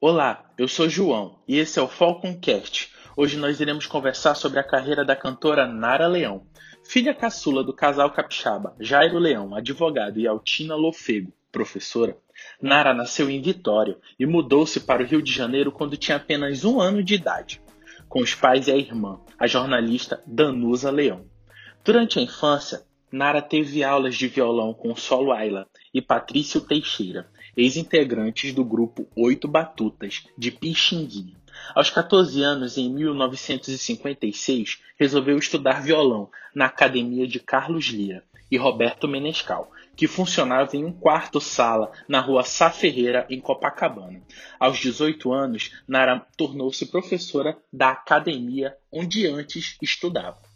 Olá, eu sou João e esse é o Falconcast. Hoje nós iremos conversar sobre a carreira da cantora Nara Leão, filha caçula do casal capixaba Jairo Leão, advogado, e Altina Lofego, professora. Nara nasceu em Vitória e mudou-se para o Rio de Janeiro quando tinha apenas um ano de idade, com os pais e a irmã, a jornalista Danusa Leão. Durante a infância, Nara teve aulas de violão com Solo Ayla e Patrício Teixeira, ex-integrantes do grupo Oito Batutas, de Pixinguinha. Aos 14 anos, em 1956, resolveu estudar violão na Academia de Carlos Lira e Roberto Menescal, que funcionava em um quarto-sala na rua Sá Ferreira, em Copacabana. Aos 18 anos, Nara tornou-se professora da academia onde antes estudava.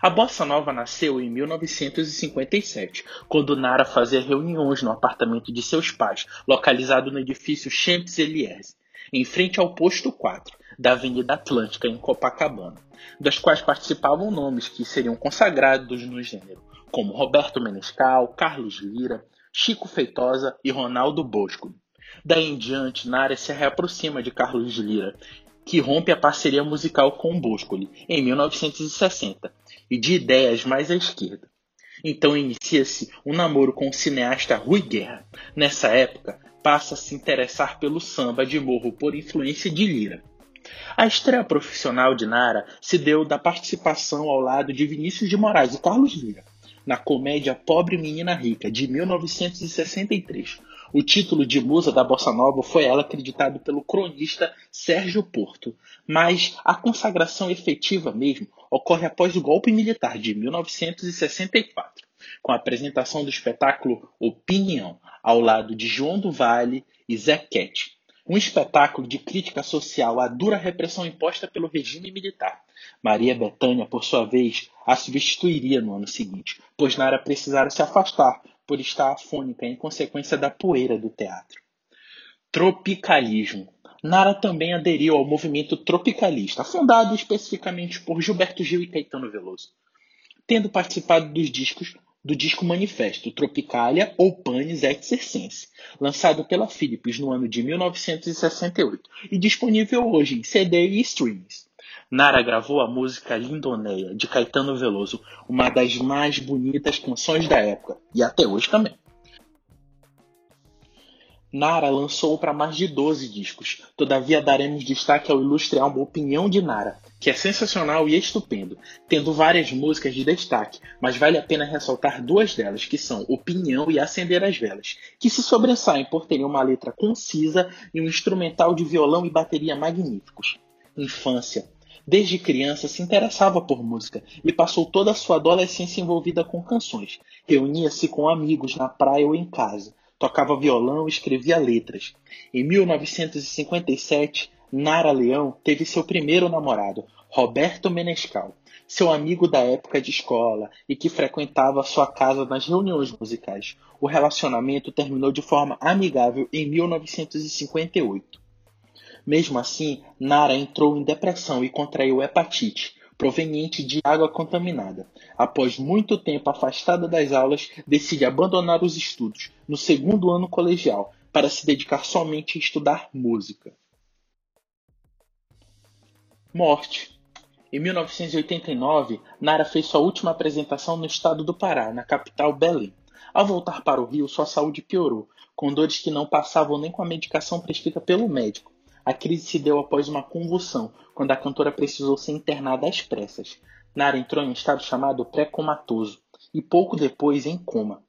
A bossa nova nasceu em 1957, quando Nara fazia reuniões no apartamento de seus pais, localizado no edifício Champs-Élysées, em frente ao posto 4 da Avenida Atlântica, em Copacabana, das quais participavam nomes que seriam consagrados no gênero, como Roberto Menescal, Carlos Lira, Chico Feitosa e Ronaldo Bosco. Daí em diante, Nara se reaproxima de Carlos Lira, que rompe a parceria musical com Boscoli em 1960 e de ideias mais à esquerda. Então inicia-se um namoro com o cineasta Rui Guerra. Nessa época, passa a se interessar pelo samba de morro por influência de Lira. A estreia profissional de Nara se deu da participação ao lado de Vinícius de Moraes e Carlos Lira, na comédia Pobre Menina Rica, de 1963. O título de musa da bossa nova foi ela acreditado pelo cronista Sérgio Porto, mas a consagração efetiva mesmo ocorre após o golpe militar de 1964, com a apresentação do espetáculo Opinião, ao lado de João do Vale e Zé Quete, um espetáculo de crítica social à dura repressão imposta pelo regime militar. Maria Bethânia, por sua vez, a substituiria no ano seguinte, pois Nara precisara se afastar por estar afônica em consequência da poeira do teatro. Tropicalismo. Nara também aderiu ao movimento tropicalista, fundado especificamente por Gilberto Gil e Caetano Veloso, tendo participado dos discos do disco Manifesto Tropicalia ou Panis et Circense, lançado pela Philips no ano de 1968 e disponível hoje em CD e streams. Nara gravou a música Lindoneia, de Caetano Veloso, uma das mais bonitas canções da época, e até hoje também. Nara lançou para mais de 12 discos, todavia daremos destaque ao ilustre álbum Opinião de Nara, que é sensacional e estupendo, tendo várias músicas de destaque, mas vale a pena ressaltar duas delas, que são Opinião e Acender as Velas, que se sobressaem por terem uma letra concisa e um instrumental de violão e bateria magníficos. Infância, Desde criança se interessava por música e passou toda a sua adolescência envolvida com canções. Reunia-se com amigos na praia ou em casa, tocava violão e escrevia letras. Em 1957, Nara Leão teve seu primeiro namorado, Roberto Menescal, seu amigo da época de escola e que frequentava sua casa nas reuniões musicais. O relacionamento terminou de forma amigável em 1958. Mesmo assim, Nara entrou em depressão e contraiu hepatite, proveniente de água contaminada. Após muito tempo afastada das aulas, decide abandonar os estudos no segundo ano colegial para se dedicar somente a estudar música. Morte. Em 1989, Nara fez sua última apresentação no estado do Pará, na capital Belém. Ao voltar para o Rio, sua saúde piorou, com dores que não passavam nem com a medicação prescrita pelo médico. A crise se deu após uma convulsão, quando a cantora precisou ser internada às pressas. Nara entrou em um estado chamado pré-comatoso e pouco depois em coma.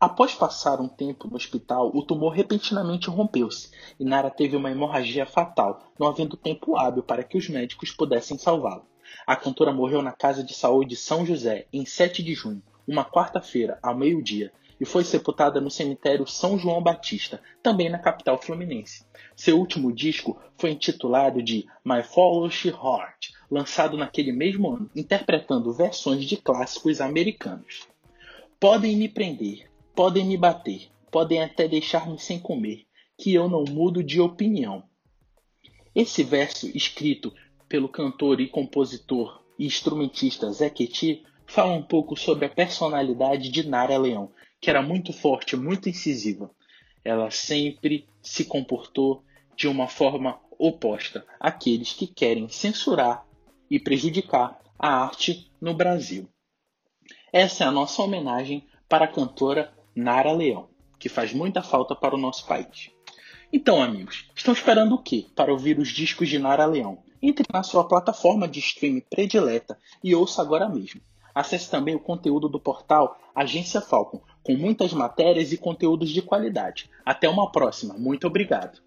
Após passar um tempo no hospital, o tumor repentinamente rompeu-se e Nara teve uma hemorragia fatal, não havendo tempo hábil para que os médicos pudessem salvá-la. A cantora morreu na Casa de Saúde de São José em 7 de junho, uma quarta-feira, ao meio-dia, e foi sepultada no cemitério São João Batista, também na capital fluminense. Seu último disco foi intitulado de My Foolish Heart, lançado naquele mesmo ano, interpretando versões de clássicos americanos. Podem me prender, podem me bater, podem até deixar-me sem comer, que eu não mudo de opinião. Esse verso, escrito pelo cantor e compositor e instrumentista Zé Ketty, fala um pouco sobre a personalidade de Nara Leão, que era muito forte, muito incisiva. Ela sempre se comportou de uma forma oposta àqueles que querem censurar e prejudicar a arte no Brasil. Essa é a nossa homenagem para a cantora Nara Leão, que faz muita falta para o nosso país. Então, amigos, estão esperando o quê para ouvir os discos de Nara Leão? Entre na sua plataforma de streaming predileta e ouça agora mesmo. Acesse também o conteúdo do portal Agência Falcon, com muitas matérias e conteúdos de qualidade. Até uma próxima. Muito obrigado.